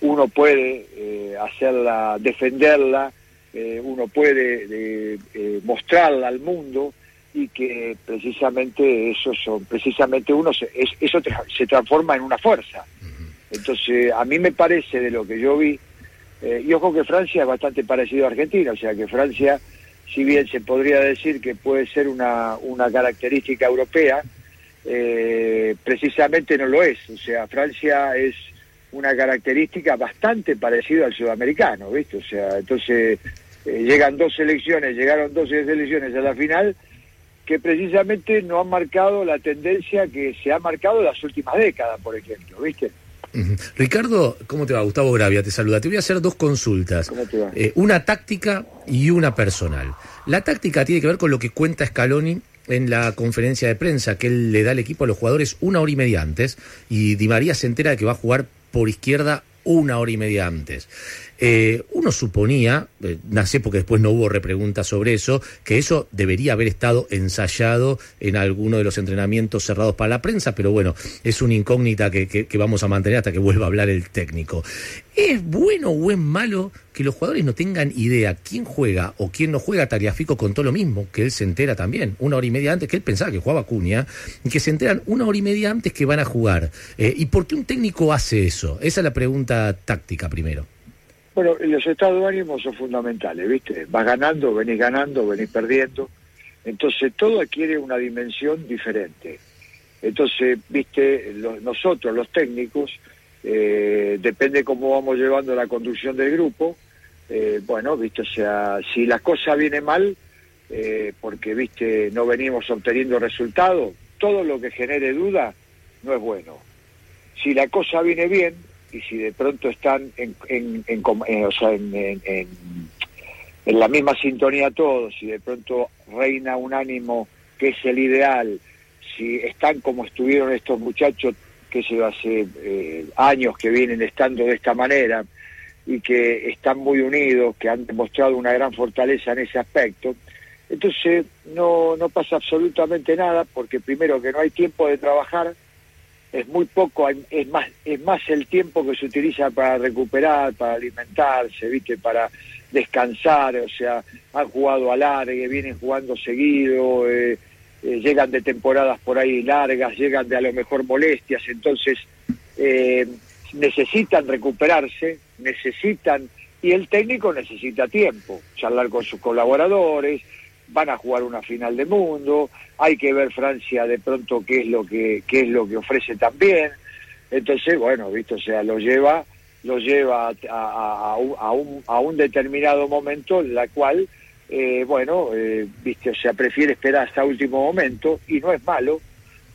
uno puede eh, hacerla, defenderla, eh, uno puede mostrarla al mundo y que precisamente eso son, precisamente uno se, es- eso tra- se transforma en una fuerza. Entonces, a mí me parece de lo que yo vi, eh, y ojo que Francia es bastante parecido a Argentina, o sea que Francia, si bien se podría decir que puede ser una, una característica europea, eh, precisamente no lo es. O sea, Francia es una característica bastante parecida al sudamericano, ¿viste? O sea, entonces eh, llegan dos selecciones, llegaron dos selecciones a la final que precisamente no han marcado la tendencia que se ha marcado en las últimas décadas, por ejemplo, ¿viste? Ricardo, ¿cómo te va? Gustavo Gravia te saluda. Te voy a hacer dos consultas. ¿Cómo te va? Eh, una táctica y una personal. La táctica tiene que ver con lo que cuenta Scaloni en la conferencia de prensa, que él le da al equipo a los jugadores una hora y media antes, y Di María se entera de que va a jugar por izquierda una hora y media antes. Eh, uno suponía, eh, nace porque después no hubo repreguntas sobre eso, que eso debería haber estado ensayado en alguno de los entrenamientos cerrados para la prensa, pero bueno, es una incógnita que, que- vamos a mantener hasta que vuelva a hablar el técnico. ¿Es bueno o es malo que los jugadores no tengan idea quién juega o quién no juega? Taliafico contó lo mismo, que él se entera también, una hora y media antes, que él pensaba que jugaba Cuña, y que se enteran una hora y media antes que van a jugar. Eh, ¿Y por qué un técnico hace eso? Esa es la pregunta táctica primero. Bueno, los estados de ánimo son fundamentales, ¿viste? Vas ganando, venís ganando, venís perdiendo. Entonces todo adquiere una dimensión diferente. Entonces, ¿viste? Lo- nosotros, los técnicos, eh, depende cómo vamos llevando la conducción del grupo. eh, bueno, ¿viste? O sea, si la cosa viene mal, eh, porque, ¿viste? No venimos obteniendo resultados, todo lo que genere duda no es bueno. Si la cosa viene bien, y si de pronto están en, en- en com- eh, o sea, en, en- en- en la misma sintonía todos, si de pronto reina un ánimo que es el ideal, si están como estuvieron estos muchachos que se hace eh, años que vienen estando de esta manera y que están muy unidos, que han demostrado una gran fortaleza en ese aspecto, entonces no, no pasa absolutamente nada porque primero que no hay tiempo de trabajar, es muy poco, es más, es más el tiempo que se utiliza para recuperar, para alimentarse, viste, para descansar, o sea, han jugado a largue, vienen jugando seguido, eh, eh, llegan de temporadas por ahí largas, llegan de a lo mejor molestias, entonces eh, necesitan recuperarse, necesitan, y el técnico necesita tiempo, charlar con sus colaboradores, van a jugar una final de mundo, hay que ver Francia de pronto qué es lo que, qué es lo que ofrece también, entonces bueno, visto, o sea, lo lleva, lo lleva a, a- a un, a un- a un determinado momento en la cual eh, bueno, eh, viste, o sea, prefiere esperar hasta último momento y no es malo,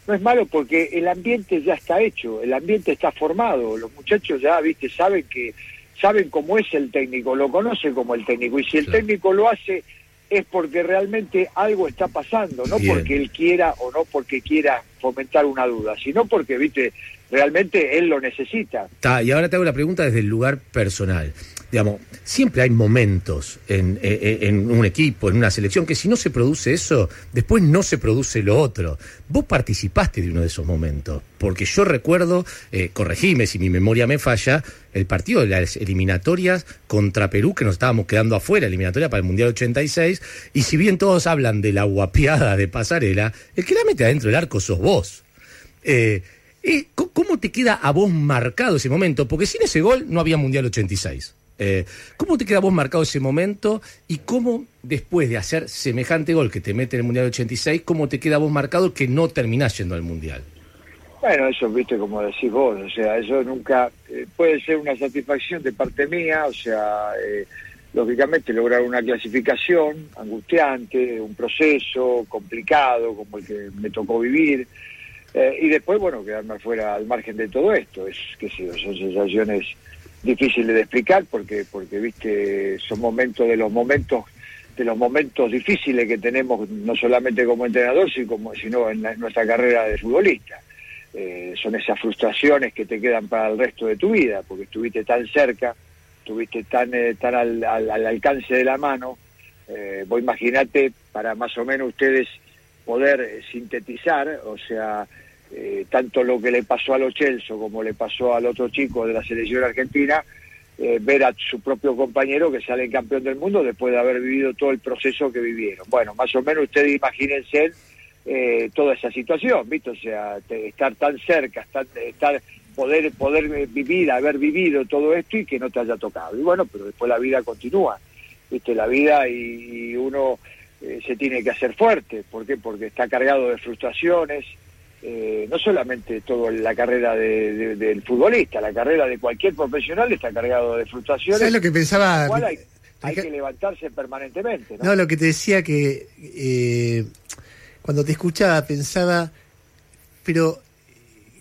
no es malo porque el ambiente ya está hecho, el ambiente está formado, los muchachos ya, viste, saben que saben cómo es el técnico, lo conocen como el técnico. Y si el técnico lo hace es porque realmente algo está pasando, no Bien. porque él quiera o no porque quiera fomentar una duda, sino porque, viste, realmente él lo necesita. Ta, y ahora te hago la pregunta desde el lugar personal. Digamos, siempre hay momentos en, en- en un equipo, en una selección, que si no se produce eso, después no se produce lo otro. Vos participaste de uno de esos momentos, porque yo recuerdo, eh, corregime si mi memoria me falla, el partido de las eliminatorias contra Perú, que nos estábamos quedando afuera, eliminatoria para el Mundial 86, y si bien todos hablan de la guapiada de pasarela, el que la mete adentro del arco sos vos. Eh, eh, ¿Cómo te queda a vos marcado ese momento? Porque sin ese gol no había Mundial 86. Eh, ¿Cómo te queda vos marcado ese momento y cómo después de hacer semejante gol que te mete en el Mundial 86, cómo te queda vos marcado que no terminás yendo al Mundial? Bueno, eso, viste, como decís vos, o sea, eso nunca eh, puede ser una satisfacción de parte mía, o sea, eh, lógicamente lograr una clasificación angustiante, un proceso complicado como el que me tocó vivir, eh, y después, bueno, quedarme afuera al margen de todo esto, es que sí, son sensaciones difíciles de explicar porque, porque viste, son momentos de los momentos de los momentos difíciles que tenemos no solamente como entrenador sino, sino en, la- nuestra carrera de futbolista. Eh, son esas frustraciones que te quedan para el resto de tu vida, porque estuviste tan cerca, estuviste tan, eh, tan al, al- al alcance de la mano. Eh, vos imaginate, para más o menos ustedes poder sintetizar, o sea, eh, tanto lo que le pasó a Lo Celso como le pasó al otro chico de la selección argentina, eh, ver a su propio compañero que sale campeón del mundo después de haber vivido todo el proceso que vivieron. Bueno, más o menos ustedes imagínense eh, toda esa situación, ¿viste? O sea, estar tan cerca, estar, estar poder poder vivir, haber vivido todo esto y que no te haya tocado. Y bueno, pero después la vida continúa, ¿viste? La vida y, y uno eh, se tiene que hacer fuerte, ¿por qué? Porque está cargado de frustraciones, eh, no solamente toda la carrera de- de- del futbolista, la carrera de cualquier profesional está cargado de frustraciones. ¿Sabes lo que pensaba? hay, hay que levantarse permanentemente, ¿no? No, lo que te decía que eh, cuando te escuchaba pensaba, pero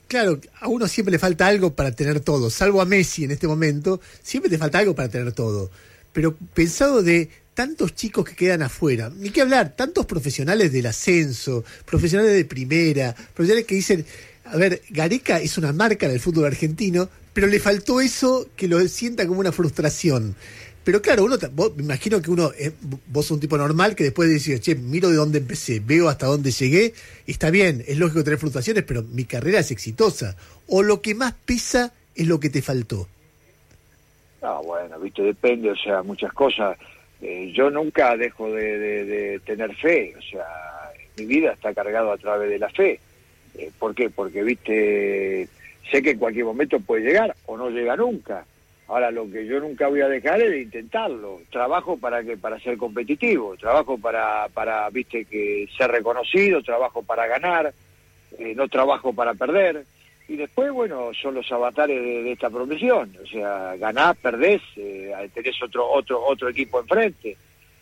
claro, a uno siempre le falta algo para tener todo, salvo a Messi en este momento, siempre te falta algo para tener todo. Pero pensado de tantos chicos que quedan afuera, ni qué hablar, tantos profesionales del ascenso, profesionales de primera, profesionales que dicen, a ver, Gareca es una marca del fútbol argentino, pero le faltó eso que lo sienta como una frustración. Pero claro, uno, vos- me imagino que uno, eh, vos sos un tipo normal que después de decir, che, miro de dónde empecé, veo hasta dónde llegué, está bien, es lógico tener frustraciones, pero mi carrera es exitosa. O lo que más pesa es lo que te faltó. No, bueno, viste, depende, o sea, muchas cosas. Eh, yo nunca dejo de, de- tener fe, o sea, mi vida está cargado a través de la fe. Eh, ¿Por qué? Porque, viste, sé que en cualquier momento puede llegar o no llega nunca. Ahora, lo que yo nunca voy a dejar es de intentarlo. Trabajo para que para ser competitivo, trabajo para, para viste, que ser reconocido, trabajo para ganar, eh, no trabajo para perder. Y después, bueno, son los avatares de, de esta profesión. O sea, ganás, perdés, eh, tenés otro, otro, otro equipo enfrente.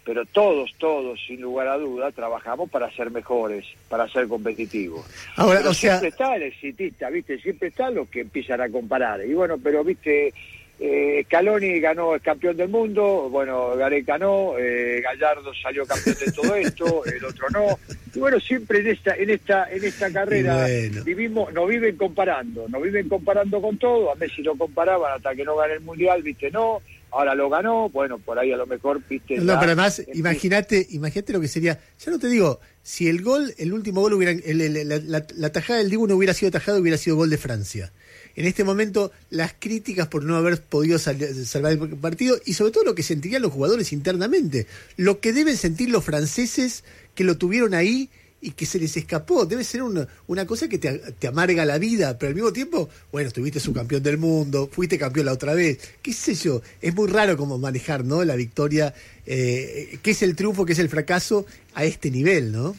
Pero todos, todos, sin lugar a duda, trabajamos para ser mejores, para ser competitivos. Ahora, Pero o sea- siempre está el exitista, ¿viste? Siempre están los que empiezan a comparar. Y bueno, pero, ¿viste? Eh, Scaloni ganó, es campeón del mundo, bueno, Gareca no, eh, Gallardo salió campeón de todo esto, el otro no. Y bueno, siempre en esta, en esta, en esta carrera bueno. vivimos, nos viven comparando, nos viven comparando con todo, a Messi lo comparaban hasta que no gane el mundial, viste, no, ahora lo ganó, bueno, por ahí a lo mejor, viste. No, ya pero además, imagínate, imagínate lo que sería. Ya no te digo, si el gol, el último gol hubiera, el- el- la, la- la tajada del Dibu no hubiera sido tajada, hubiera sido gol de Francia. En este momento, las críticas por no haber podido sal- salvar el partido y sobre todo lo que sentirían los jugadores internamente, lo que deben sentir los franceses que lo tuvieron ahí y que se les escapó. Debe ser una, cosa que te, te amarga la vida, pero al mismo tiempo, bueno, estuviste subcampeón del mundo, fuiste campeón la otra vez, qué sé yo. Es muy raro como manejar, ¿no? La victoria, eh, qué es el triunfo, qué es el fracaso a este nivel, ¿no?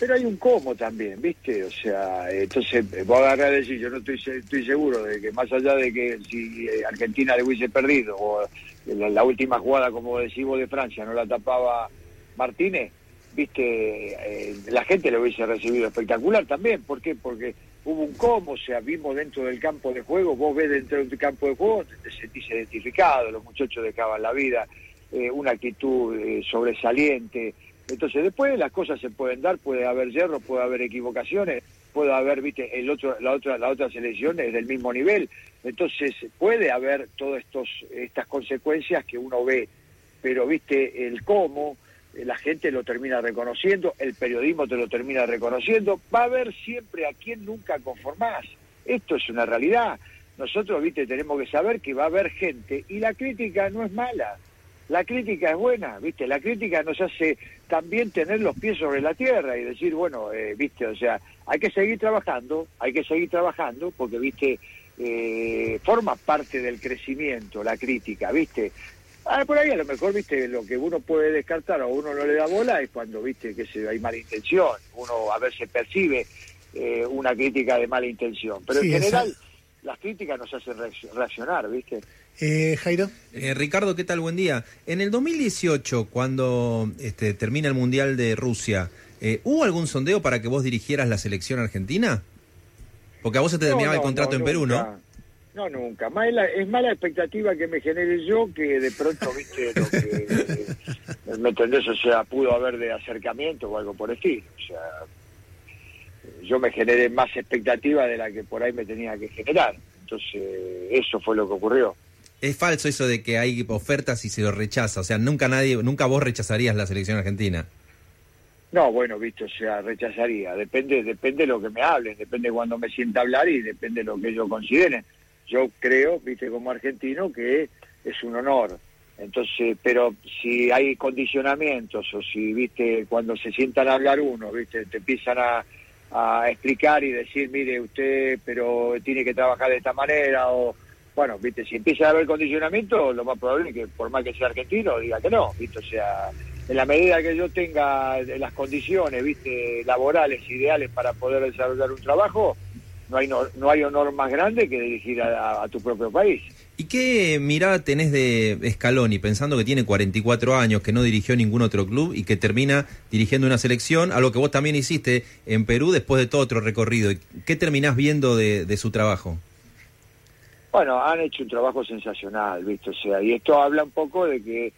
Pero hay un cómo también, ¿viste? O sea, entonces eh, vos agarrás a decir, yo no estoy, estoy seguro de que más allá de que si eh, Argentina le hubiese perdido o la, la última jugada, como decís vos, de Francia, no la tapaba Martínez, ¿viste? Eh, la gente lo hubiese recibido espectacular también. ¿Por qué? Porque hubo un cómo, o sea, vimos dentro del campo de juego, vos ves dentro del campo de juego, te sentís identificado, los muchachos dejaban la vida, eh, una actitud eh, sobresaliente. Entonces después las cosas se pueden dar, puede haber yerros, puede haber equivocaciones, puede haber, viste, el otro, la otra, la otra selección es del mismo nivel. Entonces puede haber todas estos, estas consecuencias que uno ve, pero viste, el cómo, eh, la gente lo termina reconociendo, el periodismo te lo termina reconociendo, va a haber siempre a quien nunca conformás. Esto es una realidad. Nosotros, viste, tenemos que saber que va a haber gente y la crítica no es mala. La crítica es buena, ¿viste? La crítica nos hace también tener los pies sobre la tierra y decir, bueno, eh, ¿viste? O sea, hay que seguir trabajando, hay que seguir trabajando porque, ¿viste? Eh, forma parte del crecimiento, la crítica, ¿viste? Ah, por ahí a lo mejor, ¿viste? Lo que uno puede descartar o uno no le da bola es cuando, ¿viste? Que se, hay mala intención, uno a veces percibe eh, una crítica de mala intención, pero Sí, en esa- general las críticas nos hacen reacc- reaccionar, ¿viste? Eh, Jairo. Eh, Ricardo, ¿qué tal? Buen día. En el 2018, cuando este, termina el Mundial de Rusia, eh, ¿hubo algún sondeo para que vos dirigieras la selección argentina? Porque a vos se te No, terminaba el contrato no, en Perú, nunca. ¿no? No, nunca. Más es, la, es más la expectativa que me genere yo que de pronto, viste, lo que, eh, ¿me entendés? O sea, pudo haber de acercamiento o algo por el estilo. O sea, yo me generé más expectativa de la que por ahí me tenía que generar. Entonces, eso fue lo que ocurrió. Es falso eso de que hay ofertas y se lo rechaza. O sea, nunca nadie, nunca vos rechazarías la selección argentina. No, bueno, viste, o sea, rechazaría. Depende, depende de lo que me hablen, depende cuando me sienta hablar y depende de lo que ellos consideren. Yo creo, viste, como argentino, que es un honor. Entonces, pero si hay condicionamientos o si, viste, cuando se sientan a hablar uno, viste, te empiezan a, a explicar y decir, mire, usted, pero tiene que trabajar de esta manera o, bueno, viste, si empieza a haber condicionamiento, lo más probable es que por más que sea argentino, diga que no, viste, o sea, en la medida que yo tenga las condiciones, viste, laborales, ideales para poder desarrollar un trabajo, no hay no, no hay honor más grande que dirigir a, a tu propio país. ¿Y qué mirada tenés de Scaloni, pensando que tiene 44 años, que no dirigió ningún otro club y que termina dirigiendo una selección, algo que vos también hiciste en Perú después de todo otro recorrido? ¿Qué terminás viendo de su trabajo? Bueno, han hecho un trabajo sensacional, ¿viste? O sea, y esto habla un poco de que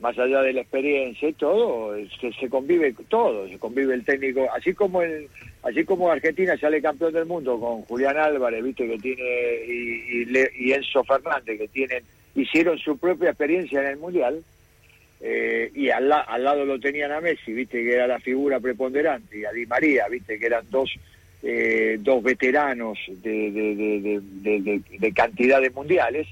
más allá de la experiencia y todo, se, se convive todo, se convive el técnico, así como el, así como Argentina sale campeón del mundo con Julián Álvarez, viste que tiene y, y Le- y Enzo Fernández que tienen hicieron su propia experiencia en el mundial eh, y al, al lado lo tenían a Messi, viste que era la figura preponderante y a Di María, viste que eran dos eh, dos veteranos de, de- cantidad de mundiales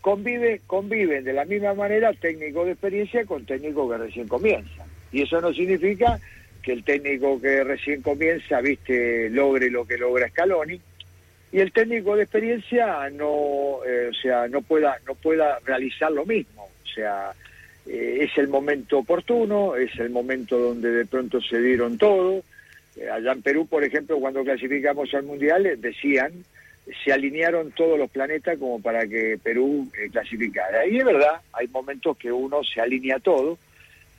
convive, conviven de la misma manera técnico de experiencia con técnico que recién comienza. Y eso no significa que el técnico que recién comienza, viste, logre lo que logra Scaloni, y el técnico de experiencia no, eh, o sea, no pueda, no pueda realizar lo mismo. O sea, eh, es el momento oportuno, es el momento donde de pronto se dieron todo. Allá en Perú, por ejemplo, cuando clasificamos al Mundial, eh, decían, se alinearon todos los planetas como para que Perú eh, clasificara. Y es verdad, hay momentos que uno se alinea todo,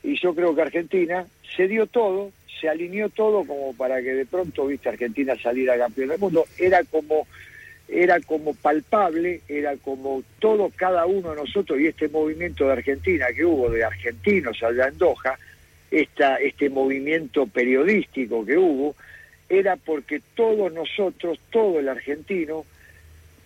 y yo creo que Argentina se dio todo, se alineó todo como para que de pronto, viste, Argentina saliera campeón del mundo. Era como era como palpable, era como todo, cada uno de nosotros y este movimiento de Argentina que hubo, de argentinos allá en Doha, esta, este movimiento periodístico que hubo, era porque todos nosotros, todo el argentino,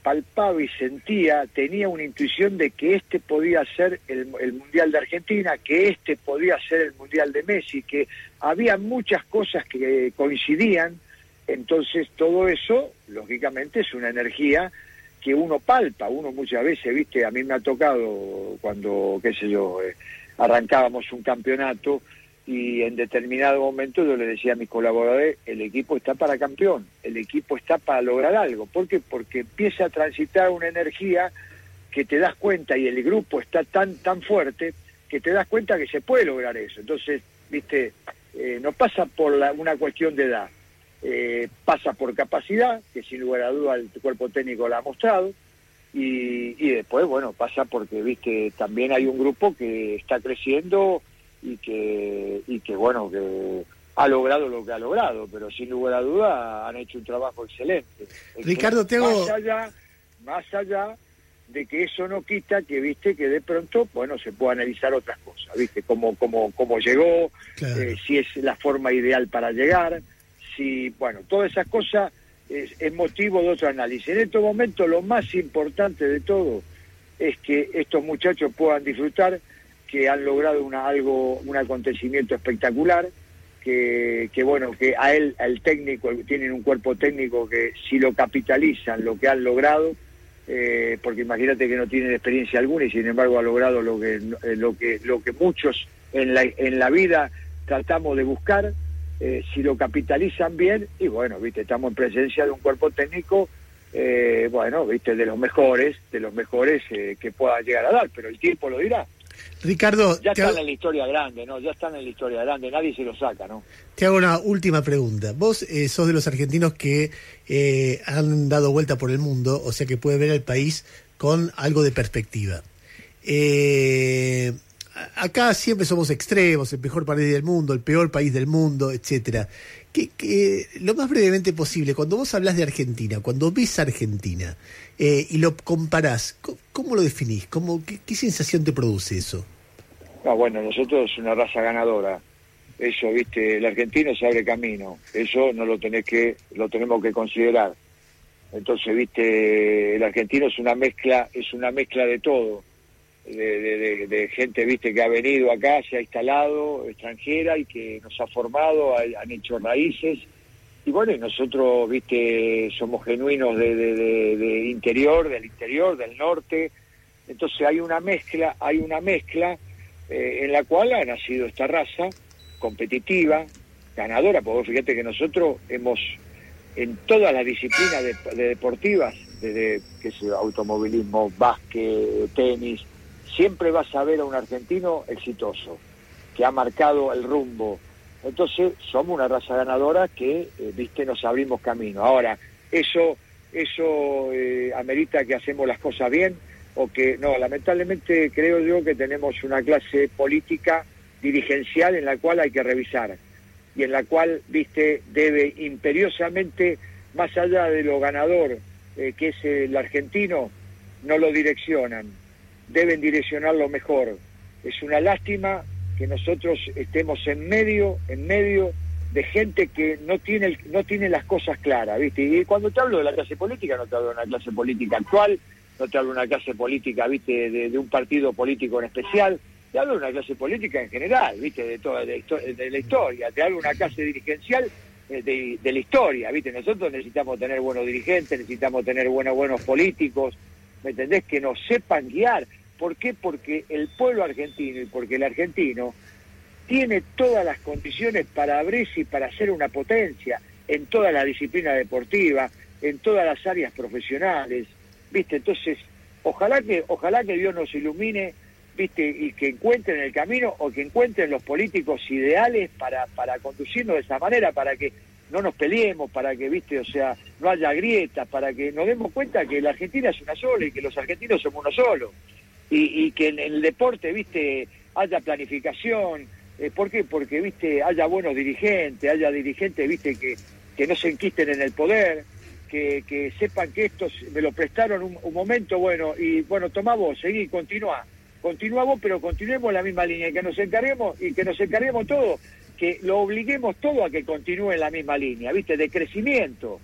palpaba y sentía, tenía una intuición de que este podía ser el, el Mundial de Argentina, que este podía ser el Mundial de Messi, que había muchas cosas que coincidían, entonces todo eso, lógicamente, es una energía que uno palpa, uno muchas veces, viste, a mí me ha tocado cuando, qué sé yo, eh, arrancábamos un campeonato y en determinado momento yo le decía a mis colaboradores, el equipo está para campeón, el equipo está para lograr algo. ¿Por qué? Porque empieza a transitar una energía que te das cuenta y el grupo está tan, tan fuerte que te das cuenta que se puede lograr eso. Entonces, viste, eh, no pasa por la- una cuestión de edad, eh, pasa por capacidad, que sin lugar a duda el cuerpo técnico la ha mostrado, y, y después, bueno, pasa porque, viste, también hay un grupo que está creciendo y que, y que bueno, que ha logrado lo que ha logrado, pero sin lugar a duda han hecho un trabajo excelente. Ricardo, te hago- Más allá, más allá de que eso no quita que, viste, que de pronto, bueno, se pueda analizar otras cosas, viste, cómo, cómo, cómo llegó, eh, si es la forma ideal para llegar, si, bueno, todas esas cosas es, es motivo de otro análisis. En estos momentos lo más importante de todo es que estos muchachos puedan disfrutar, que han logrado una, algo, un acontecimiento espectacular, que, bueno, que a él, al técnico, tienen un cuerpo técnico que si lo capitalizan, lo que han logrado, eh, porque imagínate que no tienen experiencia alguna y sin embargo ha logrado lo que, eh, lo que, lo que muchos en la, en la vida tratamos de buscar, eh, si lo capitalizan bien, y bueno, viste, estamos en presencia de un cuerpo técnico, eh, bueno, viste, de los mejores, de los mejores que pueda llegar a dar, pero el tiempo lo dirá. Ricardo, Ya están hago, en la historia grande, ¿no? Ya están en la historia grande, nadie se lo saca, ¿no? te hago una última pregunta. Vos eh, sos de los argentinos que eh, han dado vuelta por el mundo, o sea que puede ver al país con algo de perspectiva. Eh, acá siempre somos extremos, el mejor país del mundo, el peor país del mundo, etcétera. Que, que lo más brevemente posible, cuando vos hablas de Argentina, cuando ves Argentina eh, y lo comparás, co- ¿cómo lo definís? ¿Cómo, qué, sensación te produce eso? No, bueno, nosotros una raza ganadora. Eso, viste, el argentino se abre camino. Eso no lo tenés que, lo tenemos que considerar. Entonces, viste, el argentino es una mezcla, es una mezcla de todo. De, gente, viste, que ha venido acá, se ha instalado, extranjera, y que nos ha formado, ha- han hecho raíces. Y bueno, y nosotros, viste, somos genuinos de, de- interior, del interior, del norte. Entonces hay una mezcla, hay una mezcla eh, en la cual ha nacido esta raza competitiva, ganadora, porque fíjate que nosotros hemos, en todas las disciplinas de, de deportivas, desde yo, automovilismo, básquet, tenis, siempre vas a ver a un argentino exitoso, que ha marcado el rumbo. Entonces, somos una raza ganadora que, eh, viste, nos abrimos camino. Ahora, eso, eso eh, amerita que hacemos las cosas bien o que, no, lamentablemente creo yo que tenemos una clase política dirigencial en la cual hay que revisar y en la cual, viste, debe imperiosamente, más allá de lo ganador eh, que es el argentino, no lo direccionan, deben direccionarlo mejor. es una lástima que nosotros estemos en medio, en medio de gente que no tiene el- no tiene las cosas claras, ¿viste? Y cuando te hablo de la clase política, no te hablo de una clase política actual, no te hablo de una clase política, ¿viste? De, un partido político en especial, te hablo de una clase política en general, ¿viste? De toda de, de la historia, te hablo de una clase dirigencial eh, de, de la historia, ¿viste? Nosotros necesitamos tener buenos dirigentes, necesitamos tener buenos buenos políticos, ¿me entendés? Que nos sepan guiar. ¿Por qué? Porque el pueblo argentino y porque el argentino tiene todas las condiciones para abrirse y para ser una potencia en toda la disciplina deportiva, en todas las áreas profesionales, ¿viste? Entonces, ojalá que ojalá que Dios nos ilumine, ¿viste? Y que encuentren el camino o que encuentren los políticos ideales para para conducirnos de esa manera, para que no nos peleemos, para que, ¿viste? O sea, no haya grietas, para que nos demos cuenta que la Argentina es una sola y que los argentinos somos uno solo y, que en el deporte, viste, haya planificación. Eh, ¿Por qué? Porque, viste, haya buenos dirigentes, haya dirigentes, viste, que, que no se enquisten en el poder, que, que sepan que estos me lo prestaron un, un momento, bueno, y bueno, tomá vos, seguí, continúa. Vos, pero continuemos en la misma línea, que nos encarguemos, y que nos encarguemos todos, que lo obliguemos todo a que continúe en la misma línea, viste, de crecimiento.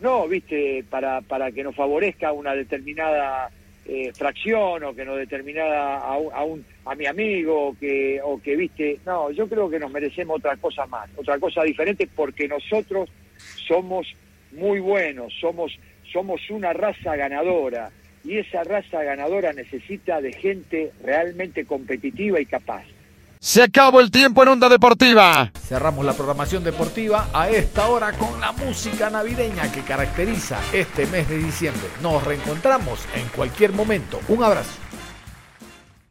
No, viste, para, para que nos favorezca una determinada eh, fracción o que nos determinada a, a, un, a mi amigo o que, o que, viste, no, yo creo que nos merecemos otra cosa más, otra cosa diferente porque nosotros somos muy buenos, somos, somos una raza ganadora y esa raza ganadora necesita de gente realmente competitiva y capaz. Se acabó el tiempo en Onda Deportiva. Cerramos la programación deportiva a esta hora con la música navideña que caracteriza este mes de diciembre. Nos reencontramos en cualquier momento. Un abrazo.